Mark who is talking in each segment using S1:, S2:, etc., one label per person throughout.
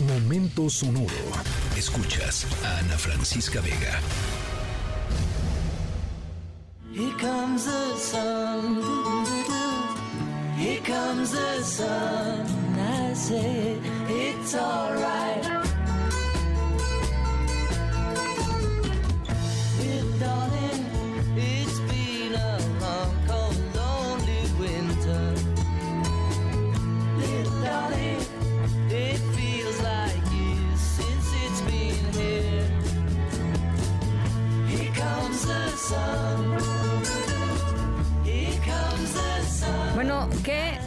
S1: Momento sonoro. Escuchas a Ana Francisca Vega.
S2: Here comes the sun. Here comes the sun. I say it's alright.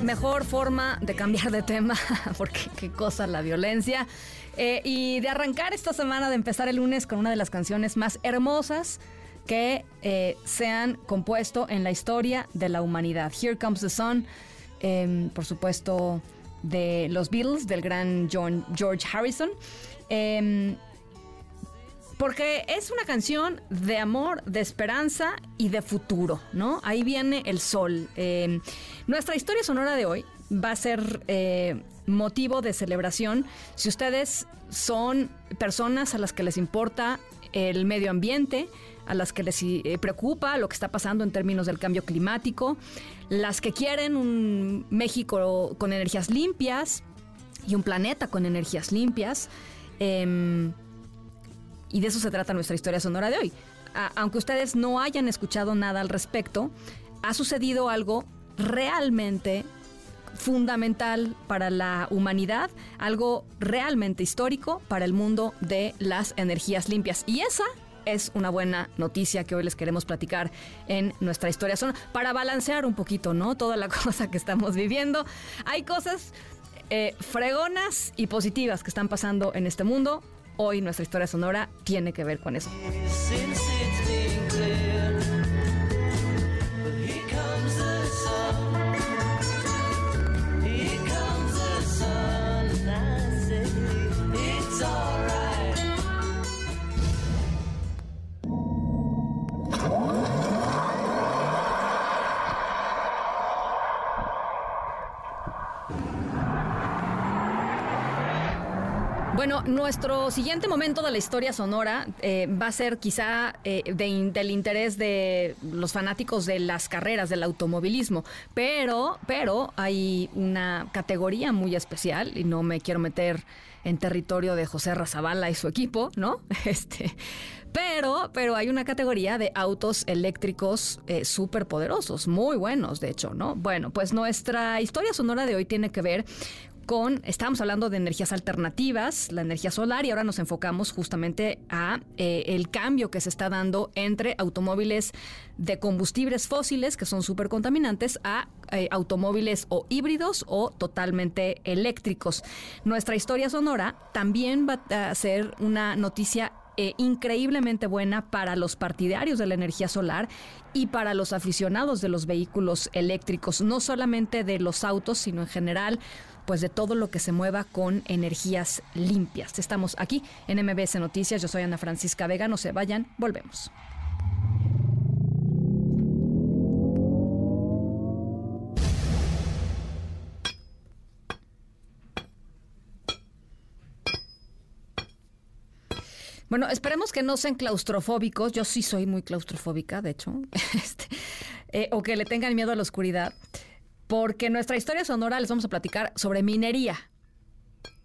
S3: Mejor forma de cambiar de tema, porque qué cosa la violencia. Eh, y de arrancar esta semana, de empezar el lunes con una de las canciones más hermosas que eh, se han compuesto en la historia de la humanidad. Here Comes the Sun, em, por supuesto, de los Beatles, del gran John, George Harrison. Porque es una canción de amor, de esperanza y de futuro, ¿no? Ahí viene el sol. Em, nuestra historia sonora de hoy va a ser eh, motivo de celebración si ustedes son personas a las que les importa el medio ambiente, a las que les eh, preocupa lo que está pasando en términos del cambio climático, las que quieren un México con energías limpias y un planeta con energías limpias. Em, y de eso se trata nuestra historia sonora de hoy. aunque ustedes no hayan escuchado nada al respecto, ha sucedido algo realmente fundamental para la humanidad, algo realmente histórico para el mundo de las energías limpias. Y esa es una buena noticia que hoy les queremos platicar en nuestra historia Son para balancear un poquito, ¿no? Toda la cosa que estamos viviendo. Hay cosas eh, fregonas y positivas que están pasando en este mundo. Hoy nuestra historia sonora tiene que ver con eso. Bueno, nuestro siguiente momento de la historia sonora eh, va a ser quizá eh, del interés de los fanáticos de las carreras del automovilismo, pero, pero hay una categoría muy especial y no me quiero meter en territorio de José Razabala y su equipo, ¿no? Este, pero, pero hay una categoría de autos eléctricos eh, súper poderosos, muy buenos, de hecho, ¿no? Bueno, pues nuestra historia sonora de hoy tiene que ver con, estábamos hablando de energías alternativas, la energía solar, y ahora nos enfocamos justamente a eh, el cambio que se está dando entre automóviles de combustibles fósiles, que son súper contaminantes, a eh, automóviles o híbridos o totalmente eléctricos. Nuestra historia sonora también va a ser una noticia eh, increíblemente buena para los partidarios de la energía solar y para los aficionados de los vehículos eléctricos, no solamente de los autos, sino en general pues de todo lo que se mueva con energías limpias. Estamos aquí en MBS Noticias, yo soy Ana Francisca Vega, no se vayan, volvemos. Bueno, esperemos que no sean claustrofóbicos. Yo sí soy muy claustrofóbica, de hecho. Este, eh, o que le tengan miedo a la oscuridad porque en nuestra historia sonora les vamos a platicar sobre minería.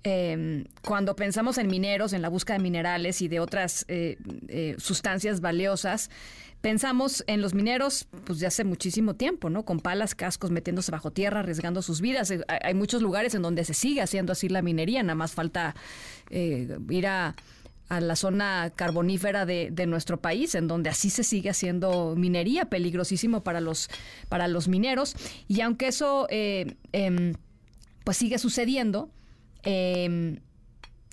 S3: Em, cuando pensamos en mineros, en la búsqueda de minerales y de otras eh, eh, sustancias valiosas, pensamos en los mineros pues de hace muchísimo tiempo, ¿no? Con palas, cascos, metiéndose bajo tierra, arriesgando sus vidas. Eh, hay muchos lugares en donde se sigue haciendo así la minería, nada más falta ir a a la zona carbonífera de, nuestro país, en donde así se sigue haciendo minería, peligrosísimo para los, para los mineros. Y aunque eso eh, em, pues sigue sucediendo, em,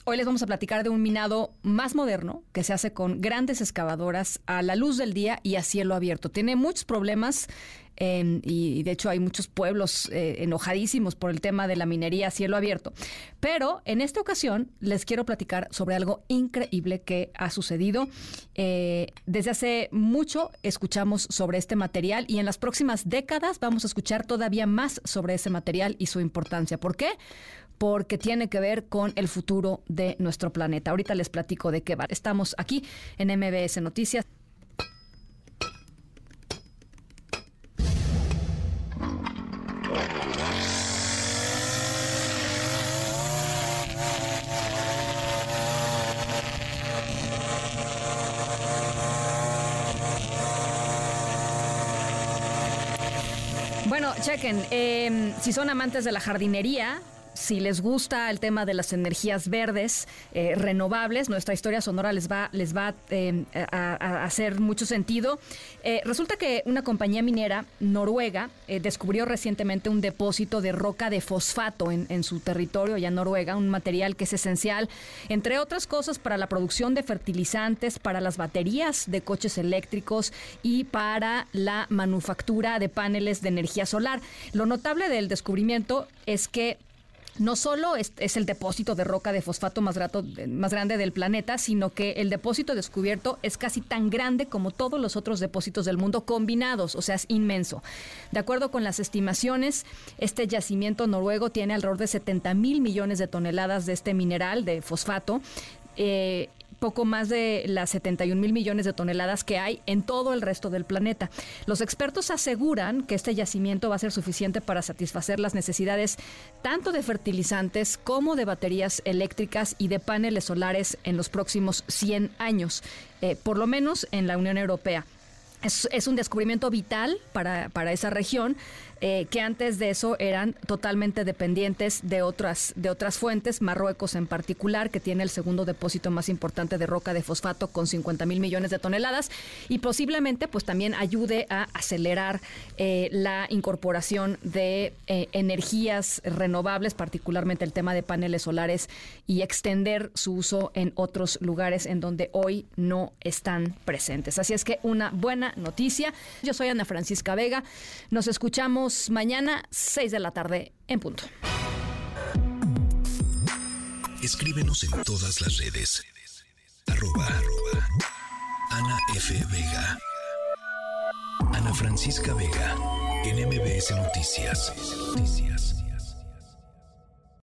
S3: Hoy les vamos a platicar de un minado más moderno que se hace con grandes excavadoras a la luz del día y a cielo abierto. Tiene muchos problemas em, y, de hecho hay muchos pueblos eh, enojadísimos por el tema de la minería a cielo abierto. Pero en esta ocasión les quiero platicar sobre algo increíble que ha sucedido. Eh, desde hace mucho escuchamos sobre este material y en las próximas décadas vamos a escuchar todavía más sobre ese material y su importancia. ¿Por qué? Porque tiene que ver con el futuro de nuestro planeta. Ahorita les platico de qué va. Estamos aquí en MBS Noticias. Bueno, chequen, eh, si son amantes de la jardinería, si les gusta el tema de las energías verdes eh, renovables, nuestra historia sonora les va, les va eh, a, hacer mucho sentido. Eh, resulta que una compañía minera noruega eh, descubrió recientemente un depósito de roca de fosfato en, su territorio, en Noruega, un material que es esencial, entre otras cosas, para la producción de fertilizantes, para las baterías de coches eléctricos y para la manufactura de paneles de energía solar. Lo notable del descubrimiento es que no solo es, el depósito de roca de fosfato más, grande del planeta, sino que el depósito descubierto es casi tan grande como todos los otros depósitos del mundo combinados, o sea, es inmenso. De acuerdo con las estimaciones, este yacimiento noruego tiene alrededor de 70 mil millones de toneladas de este mineral de fosfato. Eh, poco más de las 71 mil millones de toneladas que hay en todo el resto del planeta. Los expertos aseguran que este yacimiento va a ser suficiente para satisfacer las necesidades tanto de fertilizantes como de baterías eléctricas y de paneles solares en los próximos 100 años, eh, por lo menos en la Unión Europea. Es, es, un descubrimiento vital para, para esa región, eh, que antes de eso eran totalmente dependientes de otras, de otras fuentes, Marruecos en particular, que tiene el segundo depósito más importante de roca de fosfato con 50 mil millones de toneladas, y posiblemente pues también ayude a acelerar eh, la incorporación de eh, energías renovables, particularmente el tema de paneles solares, y extender su uso en otros lugares en donde hoy no están presentes. Así es que una buena noticia. Yo soy Ana Francisca Vega. Nos mañana, 6 de la tarde, en punto.
S1: Escríbenos en todas las redes. Arroba, arroba Ana F. Vega. Ana Francisca Vega. En MBS Noticias. Noticias.